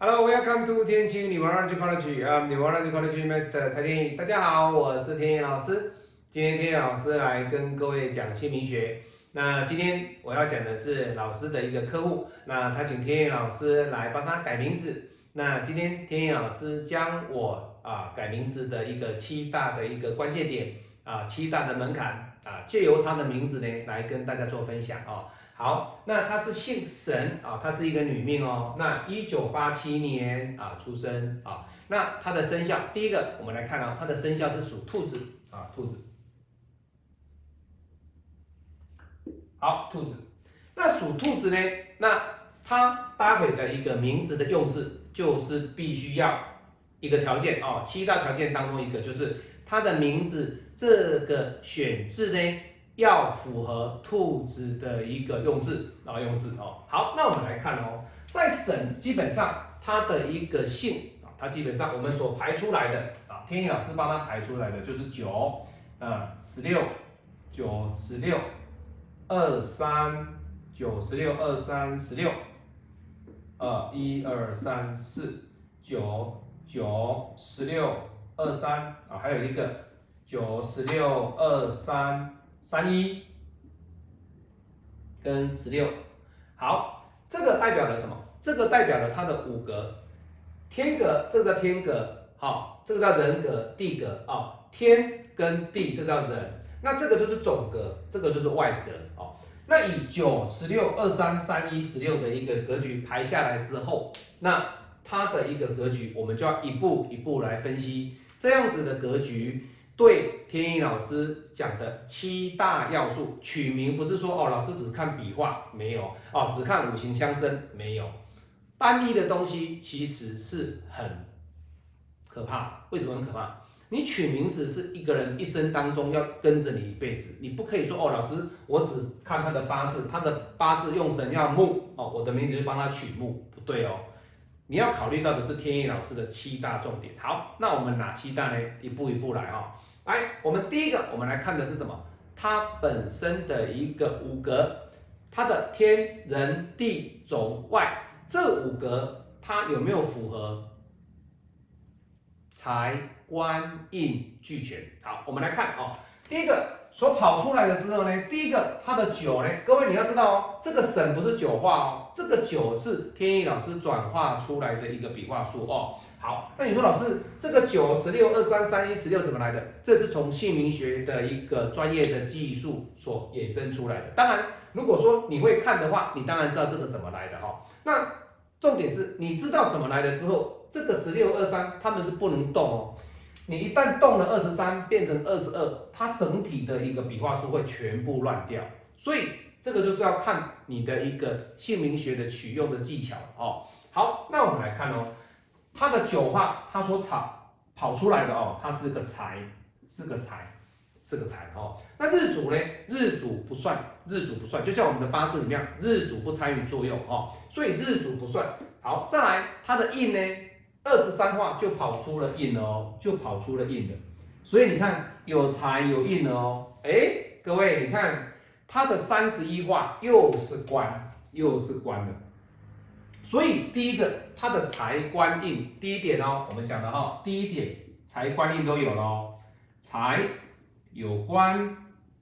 Hello, welcome to 天晴女王二 G College，啊，女王二 G College Master 蔡天意。大家好，我是天意老师。今天天意老师来跟各位讲姓名学。那今天我要讲的是老师的一个客户，那他请天意老师来帮他改名字。那今天天意老师将我啊改名字的一个七大的一个关键点啊，七大的门槛啊，借由他的名字呢来跟大家做分享哦。好，那她是姓沈啊，她是一个女命哦。那一九八七年啊出生啊，那她的生肖，第一个我们来看啊，她的生肖是属兔子啊，兔子。好，兔子。那属兔子呢？那它搭配的一个名字的用字，就是必须要一个条件哦，七大条件当中一个就是它的名字这个选字呢。要符合兔子的一个用字啊，用字哦。好，那我们来看哦，在省基本上它的一个姓啊，它基本上我们所排出来的啊，天意老师帮他排出来的就是九啊，十六九十六二三九十六二三十六呃一二三四九九十六二三啊，还有一个九十六二三。三一跟十六，好，这个代表了什么？这个代表了它的五格，天格，这个叫天格，好，这个叫人格、地格啊，天跟地这叫人，那这个就是总格，这个就是外格哦。那以九、十六、二三、三一、十六的一个格局排下来之后，那它的一个格局，我们就要一步一步来分析，这样子的格局。对天意老师讲的七大要素取名，不是说哦，老师只看笔画没有哦，只看五行相生没有，单一的东西其实是很可怕。为什么很可怕？你取名字是一个人一生当中要跟着你一辈子，你不可以说哦，老师我只看他的八字，他的八字用神要木哦，我的名字就帮他取木，不对哦。你要考虑到的是天意老师的七大重点。好，那我们哪七大呢？一步一步来哦。来，我们第一个，我们来看的是什么？它本身的一个五格，它的天人地总外这五格，它有没有符合财官印俱全？好，我们来看哦。第一个所跑出来的时候呢，第一个它的九呢，各位你要知道哦，这个省不是九画哦，这个九是天意老师转化出来的一个笔画数哦。好，那你说老师，这个九十六二三三一十六怎么来的？这是从姓名学的一个专业的技术所衍生出来的。当然，如果说你会看的话，你当然知道这个怎么来的哈。那重点是你知道怎么来的之后，这个十六二三他们是不能动哦。你一旦动了二十三变成二十二，它整体的一个笔画数会全部乱掉。所以这个就是要看你的一个姓名学的取用的技巧哦。好，那我们来看哦。它的九画，它所跑跑出来的哦，它是个财，是个财，是个财哦。那日主呢？日主不算，日主不算，就像我们的八字里面，日主不参与作用哦，所以日主不算。好，再来它的印呢？二十三画就跑出了印了哦，就跑出了印了。所以你看有财有印了哦。哎，各位你看它的三十一画又是官，又是官了。所以第一个，它的财官印，第一点哦，我们讲的哈，第一点财官印都有了哦，财有官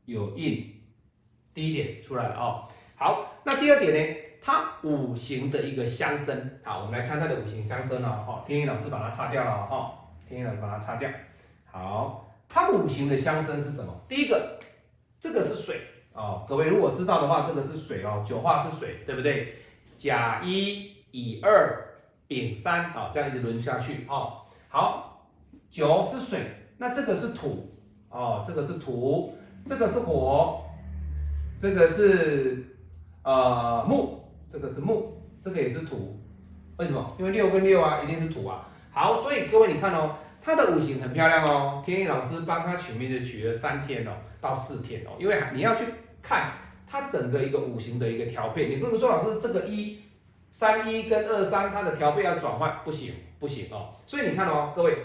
有印，第一点出来了哦。好，那第二点呢，它五行的一个相生，好，我们来看它的五行相生哦。哈，天一老师把它擦掉了哈，天一老师把它擦掉。好，它五行的相生是什么？第一个，这个是水哦，各位如果知道的话，这个是水哦，九化是水，对不对？甲一。乙二丙三啊，这样一直轮下去哦。好，九是水，那这个是土哦，这个是土，这个是火，这个是呃木，这个是木，这个也是土。为什么？因为六跟六啊，一定是土啊。好，所以各位你看哦，它的五行很漂亮哦。天意老师帮他取名字取了三天哦，到四天哦，因为你要去看它整个一个五行的一个调配，你不能说老师这个一。三一跟二三，它的调配要转换不行不行哦，所以你看哦，各位，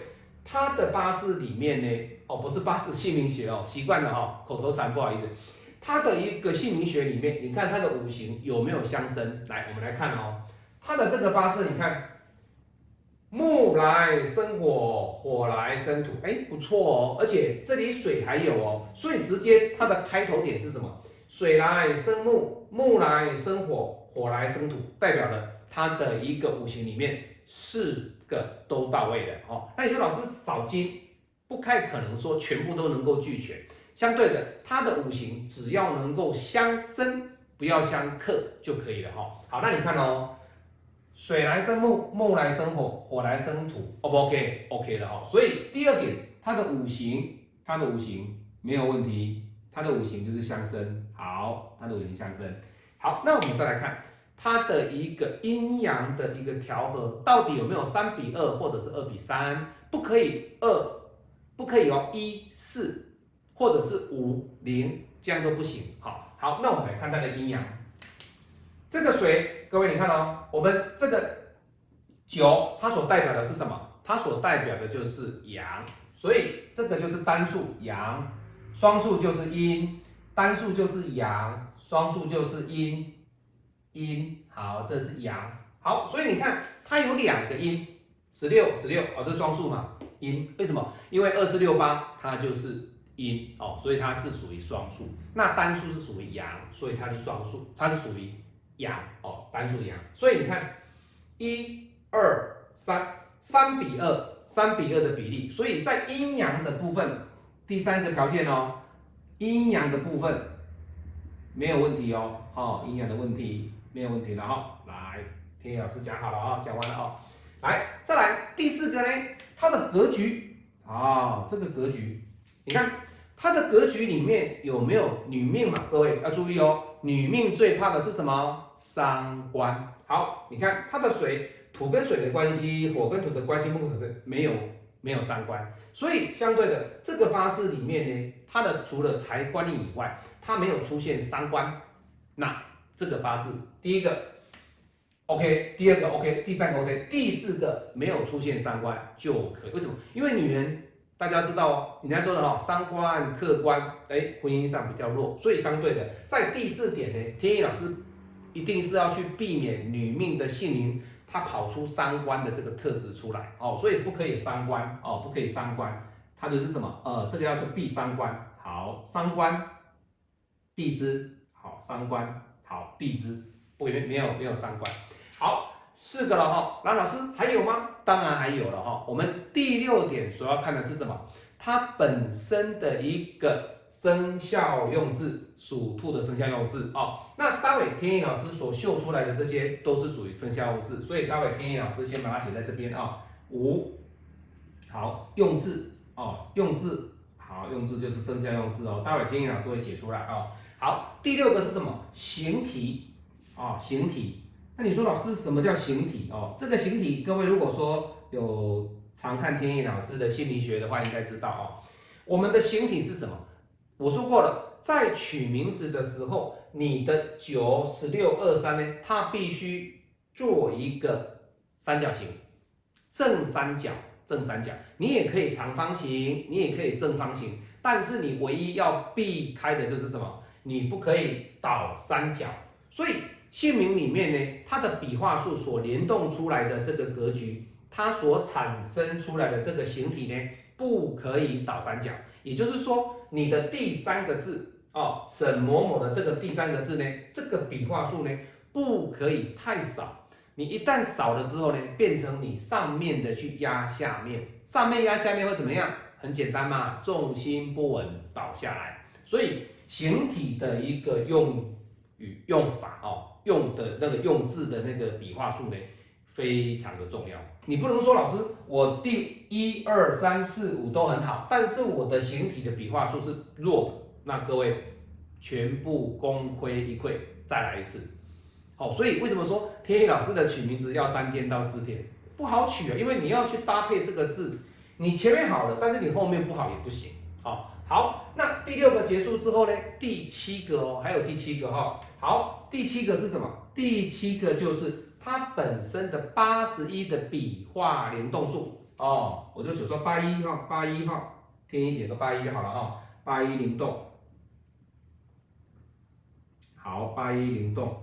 他的八字里面呢，哦不是八字姓名学哦，习惯了哈，口头禅不好意思，他的一个姓名学里面，你看他的五行有没有相生？来，我们来看哦，他的这个八字，你看木来生火，火来生土，哎，不错哦，而且这里水还有哦，所以直接它的开头点是什么？水来生木，木来生火，火来生土，代表了它的一个五行里面四个都到位的哦。那你说老师少金，不太可能说全部都能够俱全，相对的，它的五行只要能够相生，不要相克就可以了哈。好，那你看哦。水来生木，木来生火，火来生土，O 不 OK？OK 的哈。所以第二点，它的五行，它的五行没有问题，它的五行就是相生。好，它的五行相生。好，那我们再来看它的一个阴阳的一个调和，到底有没有三比二或者是二比三？不可以二，不可以哦，一四或者是五零，这样都不行。好，好，那我们来看它的阴阳。这个水，各位你看哦，我们这个九，它所代表的是什么？它所代表的就是阳，所以这个就是单数阳，双数就是阴，单数就是阳，双数就是阴，阴。好，这是阳。好，所以你看它有两个阴，十六十六哦，这双数嘛，阴。为什么？因为二四六八它就是阴哦，所以它是属于双数。那单数是属于阳，所以它是双数，它是属于。阳哦，单数阳，所以你看，一、二、三，三比二，三比二的比例，所以在阴阳的部分，第三个条件哦，阴阳的部分没有问题哦，好，阴阳的问题没有问题了哈，来，天野老师讲好了啊，讲完了啊，来，再来第四个呢，它的格局啊，这个格局，你看它的格局里面有没有女命嘛？各位要注意哦。女命最怕的是什么？伤官。好，你看它的水，土跟水的关系，火跟土的关系，木土的没有没有伤官，所以相对的这个八字里面呢，它的除了财官以外，它没有出现伤官。那这个八字，第一个 OK，第二个 OK，第三个 OK，第四个没有出现伤官就可以。为什么？因为女人。大家知道哦，你才说的哈，三官客观，哎，婚姻上比较弱，所以相对的，在第四点呢，天意老师一定是要去避免女命的姓名，她跑出三官的这个特质出来哦，所以不可以三官哦，不可以三官，它的是什么？呃，这个要是避三官，好，三官避之，好，三官好避之，不没没有没有三官，好。四个了哈，蓝老师还有吗？当然还有了哈。我们第六点主要看的是什么？它本身的一个生肖用字，属兔的生肖用字哦。那待会天意老师所秀出来的这些都是属于生肖用字，所以待会天意老师先把它写在这边啊。五，好，用字哦，用字好，用字就是生肖用字哦。待会天意老师会写出来啊。好，第六个是什么？形体啊，形体。那你说老师什么叫形体哦？这个形体，各位如果说有常看天意老师的心理学的话，应该知道哦。我们的形体是什么？我说过了，在取名字的时候，你的九十六二三呢，它必须做一个三角形，正三角，正三角。你也可以长方形，你也可以正方形，但是你唯一要避开的就是什么？你不可以倒三角，所以。姓名里面呢，它的笔画数所联动出来的这个格局，它所产生出来的这个形体呢，不可以倒三角。也就是说，你的第三个字哦，沈某某的这个第三个字呢，这个笔画数呢，不可以太少。你一旦少了之后呢，变成你上面的去压下面，上面压下面会怎么样？很简单嘛，重心不稳倒下来。所以形体的一个用语用法哦。用的那个用字的那个笔画数呢，非常的重要。你不能说老师，我第一二三四五都很好，但是我的形体的笔画数是弱的，那各位全部功亏一篑。再来一次，好，所以为什么说天意老师的取名字要三天到四天不好取啊？因为你要去搭配这个字，你前面好了，但是你后面不好也不行。好，好，第六个结束之后呢？第七个哦，还有第七个哈。好。第七个是什么？第七个就是它本身的八十一的笔画联动数哦，我就只说八一哈，八一哈，天一写个八一就好了哦，八一灵动，好，八一灵动，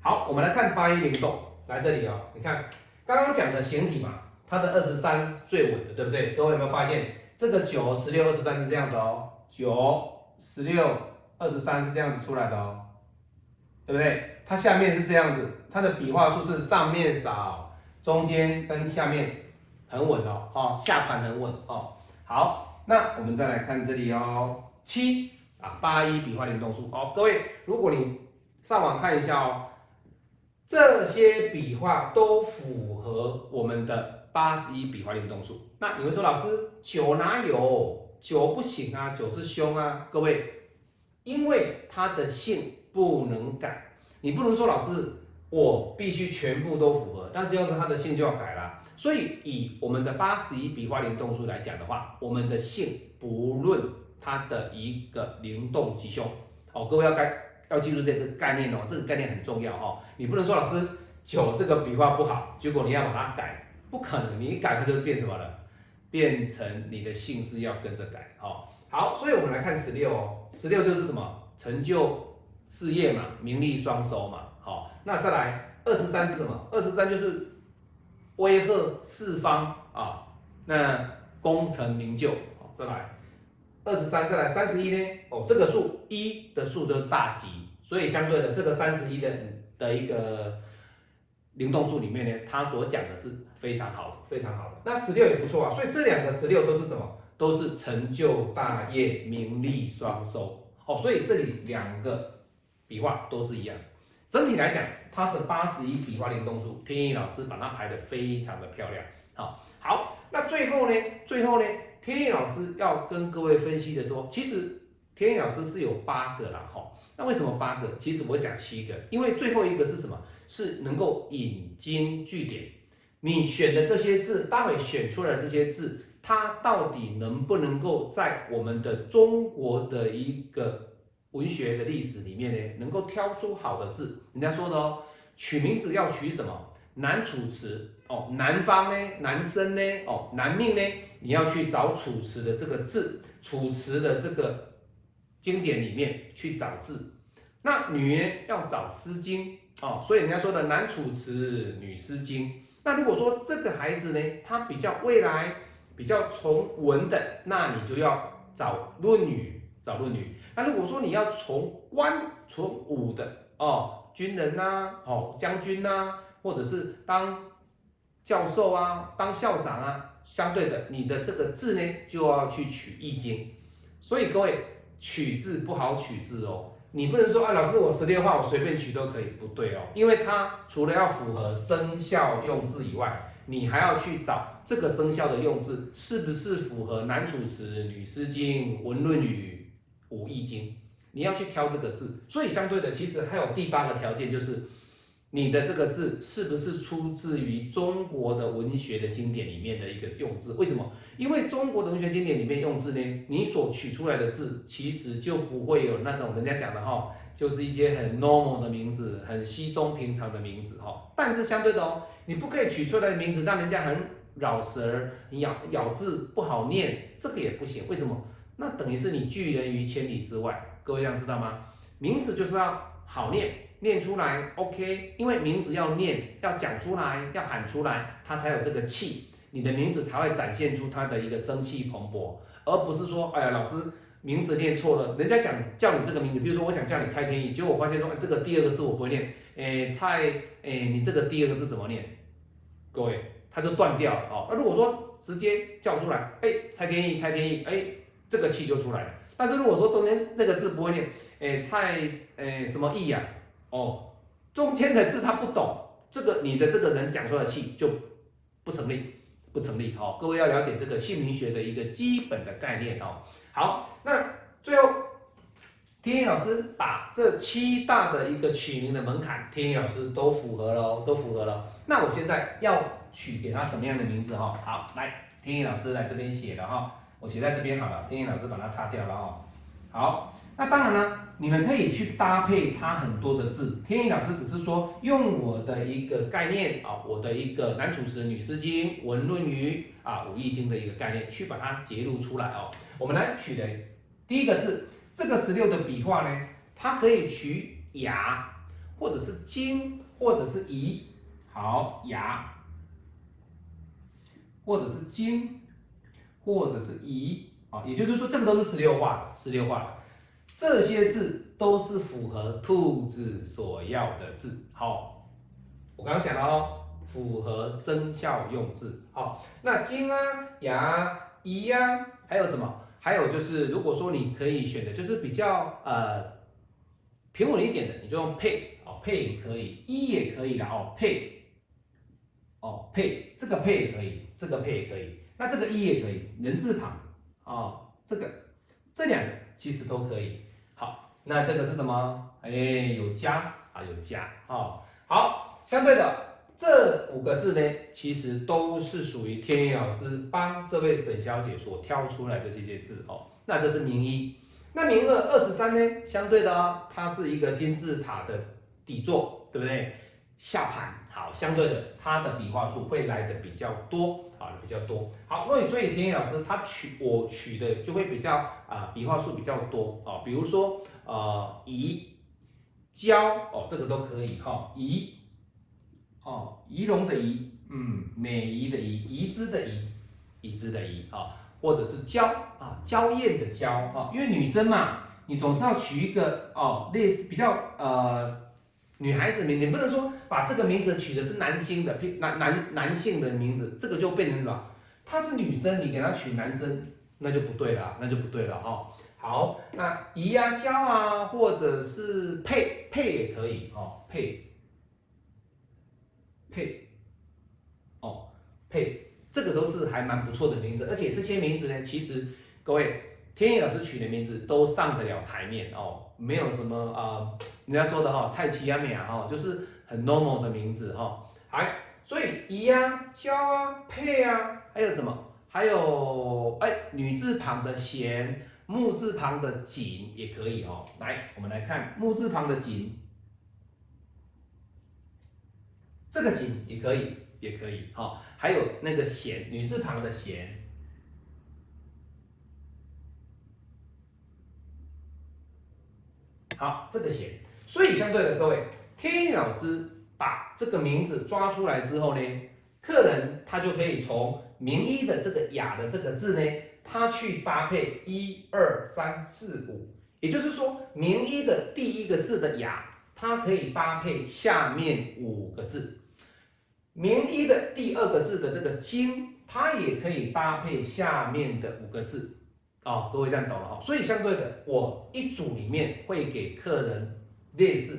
好，我们来看八一灵动，来这里哦，你看刚刚讲的形体嘛，它的二十三最稳的，对不对？各位有没有发现，这个九、十六、二十三是这样子哦，九、十六、二十三是这样子出来的哦，对不对？它下面是这样子，它的笔画数是上面少，中间跟下面很稳哦，哦，下盘很稳哦。好，那我们再来看这里哦，七啊，八一笔画联动数哦，各位，如果你上网看一下哦，这些笔画都符合我们的八十一笔画联动数。那你会说，老师九哪有？九不行啊，九是凶啊，各位，因为它的性不能改。你不能说老师，我必须全部都符合，那这样子它的性就要改了。所以以我们的八十一笔画灵动数来讲的话，我们的性不论它的一个灵动吉凶，哦，各位要该要记住这个概念哦，这个概念很重要哦。你不能说老师九这个笔画不好，结果你要把它改，不可能，你一改它就变什么了？变成你的姓氏要跟着改哦。好，所以我们来看十六哦，十六就是什么？成就。事业嘛，名利双收嘛，好，那再来二十三是什么？二十三就是威吓四方啊，那功成名就，好，再来二十三，再来三十一呢？哦，这个数一的数就是大吉，所以相对的这个三十一的的一个灵动数里面呢，它所讲的是非常好的，非常好的。那十六也不错啊，所以这两个十六都是什么？都是成就大业，名利双收，哦，所以这里两个。笔画都是一样，整体来讲，它是八十一笔画灵动数。天意老师把它排的非常的漂亮。好，好，那最后呢？最后呢？天意老师要跟各位分析的说，其实天意老师是有八个啦，哈。那为什么八个？其实我讲七个，因为最后一个是什么？是能够引经据典。你选的这些字，待会选出来这些字，它到底能不能够在我们的中国的一个？文学的历史里面呢，能够挑出好的字，人家说的哦，取名字要取什么？男楚辞哦，男方呢，男生呢，哦，男命呢，你要去找楚辞的这个字，楚辞的这个经典里面去找字。那女人，要找诗经哦，所以人家说的男楚辞，女诗经。那如果说这个孩子呢，他比较未来比较从文的，那你就要找论语。找论语。那如果说你要从官从武的哦，军人呐，哦将军呐，或者是当教授啊，当校长啊，相对的，你的这个字呢就要去取易经。所以各位取字不好取字哦，你不能说啊，老师我十六画我随便取都可以，不对哦，因为它除了要符合生肖用字以外，你还要去找这个生肖的用字是不是符合男主持、女诗经、文论语。五易经，你要去挑这个字，所以相对的，其实还有第八个条件，就是你的这个字是不是出自于中国的文学的经典里面的一个用字？为什么？因为中国的文学经典里面用字呢，你所取出来的字，其实就不会有那种人家讲的哈，就是一些很 normal 的名字，很稀松平常的名字哈。但是相对的哦，你不可以取出来的名字让人家很绕舌，你咬咬字不好念，这个也不行。为什么？那等于是你拒人于千里之外，各位要知道吗？名字就是要好念，念出来 OK，因为名字要念，要讲出来，要喊出来，它才有这个气，你的名字才会展现出它的一个生气蓬勃，而不是说，哎呀，老师名字念错了，人家想叫你这个名字，比如说我想叫你蔡天意，结果我发现说，这个第二个字我不会念，哎，蔡，哎，你这个第二个字怎么念？各位，它就断掉了哦。那如果说直接叫出来，哎，蔡天意，蔡天意，哎。这个气就出来了，但是如果说中间那个字不会念，哎，蔡，哎，什么意呀？哦，中间的字他不懂，这个你的这个人讲出来的气就不成立，不成立。好，各位要了解这个姓名学的一个基本的概念哦。好，那最后天意老师把这七大的一个取名的门槛，天意老师都符合了，都符合了。那我现在要取给他什么样的名字哈？好，来，天意老师来这边写了哈。我写在这边好了，天意老师把它擦掉了哦。好，那当然了，你们可以去搭配它很多的字。天意老师只是说用我的一个概念啊，我的一个男主持、女诗经、文论语啊、五易经的一个概念，去把它揭露出来哦。我们来取的第一个字，这个十六的笔画呢，它可以取雅，或者是金，或者是仪。好，雅。或者是金，或者是乙啊，也就是说这个都是十六画，十六画这些字都是符合兔子所要的字。好，我刚刚讲了哦，符合生肖用字。好，那金啊、牙、乙呀，还有什么？还有就是，如果说你可以选的，就是比较呃平稳一点的，你就用配哦，配也可以，一也可以的哦，配哦配这个配也可以，这个配也可以，那这个一也可以，人字旁哦，这个这两个其实都可以。那这个是什么？哎，有加啊，有加哦。好，相对的。这五个字呢，其实都是属于天意老师帮这位沈小姐所挑出来的这些字哦。那这是名一，那名二二十三呢？相对的，它是一个金字塔的底座，对不对？下盘好，相对的，它的笔画数会来的比较多，好比较多。好，那所以天意老师他取我取的就会比较啊，笔画数比较多哦。比如说呃，怡、娇哦，这个都可以哈，怡。哦，仪容的仪，嗯，美仪的仪，仪姿的怡，怡姿的怡，啊，或者是娇啊，娇艳的娇啊，因为女生嘛，你总是要取一个哦，类似比较呃女孩子名，你不能说把这个名字取的是男性的，男男男性的名字，这个就变成什么？她是女生，你给她取男生，那就不对了，那就不对了哈。好，那仪啊，娇啊，或者是配配也可以哦，配。配，哦，配，这个都是还蛮不错的名字，而且这些名字呢，其实各位天意老师取的名字都上得了台面哦，没有什么啊，人家说的哈，菜奇啊美啊哈，就是很 normal 的名字哈，哎，所以宜啊、娇啊、配啊，还有什么？还有哎，女字旁的贤，木字旁的锦也可以哦。来，我们来看木字旁的锦。这个锦也可以，也可以，好，还有那个弦，女字旁的弦，好，这个弦，所以相对的各位，天意老师把这个名字抓出来之后呢，客人他就可以从名医的这个雅的这个字呢，他去搭配一二三四五，也就是说名医的第一个字的雅，它可以搭配下面五个字。名医的第二个字的这个金，它也可以搭配下面的五个字，哦，各位这样懂了哈。所以相对的，我一组里面会给客人类似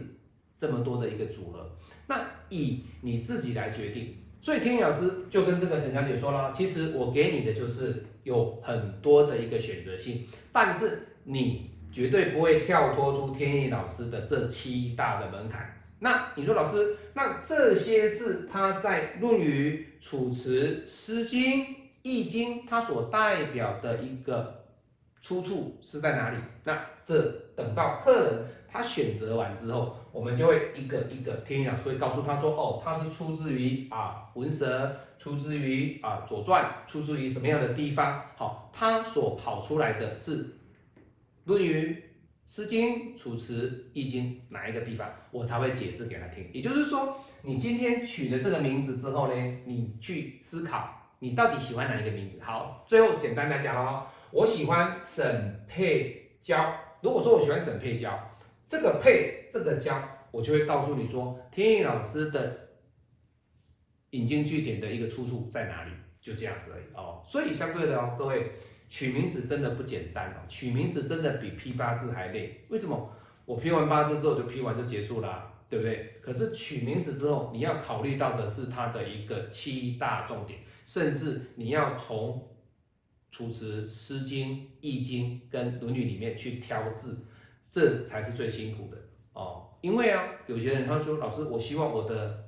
这么多的一个组合，那以你自己来决定。所以天意老师就跟这个沈小姐说了，其实我给你的就是有很多的一个选择性，但是你绝对不会跳脱出天意老师的这七大的门槛。那你说老师，那这些字它在《论语》《楚辞》《诗经》《易经》它所代表的一个出处是在哪里？那这等到客人他选择完之后，我们就会一个一个天意老师会告诉他说，哦，它是出自于啊《文蛇》，出自于啊《左传》，出自于什么样的地方？好，它所跑出来的是《论语》。《诗经》《楚辞》《易经》哪一个地方，我才会解释给他听。也就是说，你今天取了这个名字之后呢，你去思考，你到底喜欢哪一个名字？好，最后简单来讲哦，我喜欢沈佩娇。如果说我喜欢沈佩娇，这个佩这个娇，我就会告诉你说，天意老师的引经据典的一个出处在哪里，就这样子而已哦。所以相对的哦，各位。取名字真的不简单哦，取名字真的比批八字还累。为什么？我批完八字之后就批完就结束了，对不对？可是取名字之后，你要考虑到的是它的一个七大重点，甚至你要从楚辞、诗经、易经跟论语里面去挑字，这才是最辛苦的哦。因为啊，有些人他说，老师，我希望我的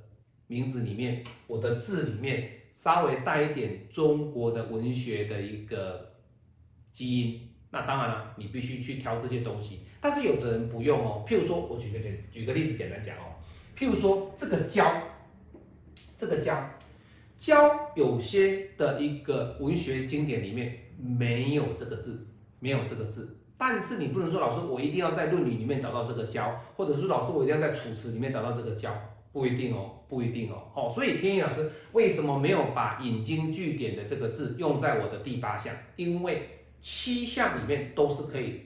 名字里面，我的字里面稍微带一点中国的文学的一个。基因，那当然了，你必须去挑这些东西。但是有的人不用哦。譬如说，我举个简举个例子，简单讲哦。譬如说，这个“娇”，这个“娇”，“教”有些的一个文学经典里面没有这个字，没有这个字。但是你不能说，老师，我一定要在《论语》里面找到这个“教”，或者说，老师，我一定要在《楚辞》里面找到这个“教”。不一定哦，不一定哦。好，所以天意老师为什么没有把引经据典的这个字用在我的第八项？因为七项里面都是可以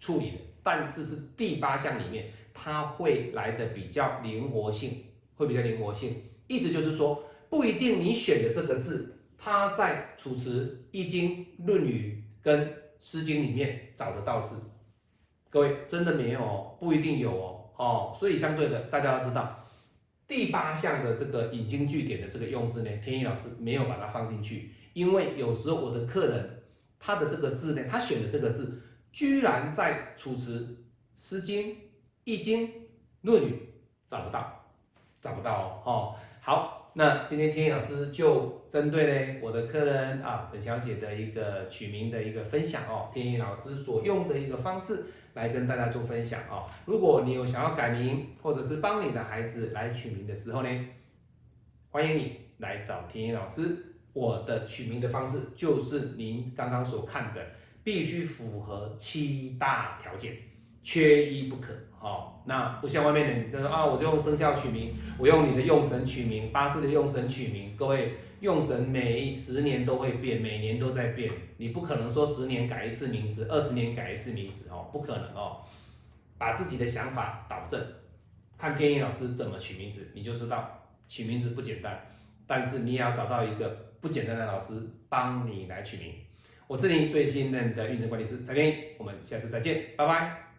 处理的，但是是第八项里面它会来的比较灵活性，会比较灵活性。意思就是说，不一定你选的这个字，它在《楚辞》《易经》《论语》跟《诗经》里面找得到字。各位真的没有哦，不一定有哦。哦，所以相对的，大家要知道第八项的这个引经据典的这个用字呢，天意老师没有把它放进去，因为有时候我的客人他的这个字呢，他选的这个字居然在《楚辞》《诗经》《易经》《论语》找不到，找不到哦。好，那今天天意老师就针对呢我的客人啊沈小姐的一个取名的一个分享哦，天意老师所用的一个方式。来跟大家做分享哦。如果你有想要改名，或者是帮你的孩子来取名的时候呢，欢迎你来找天野老师。我的取名的方式就是您刚刚所看的，必须符合七大条件，缺一不可。哦，那不像外面的，说啊，我就用生肖取名，我用你的用神取名，八字的用神取名，各位。用神每十年都会变，每年都在变，你不可能说十年改一次名字，二十年改一次名字哦，不可能哦。把自己的想法导正，看天意老师怎么取名字，你就知道取名字不简单。但是你也要找到一个不简单的老师帮你来取名。我是你最信任的运程管理师蔡天意，我们下次再见，拜拜。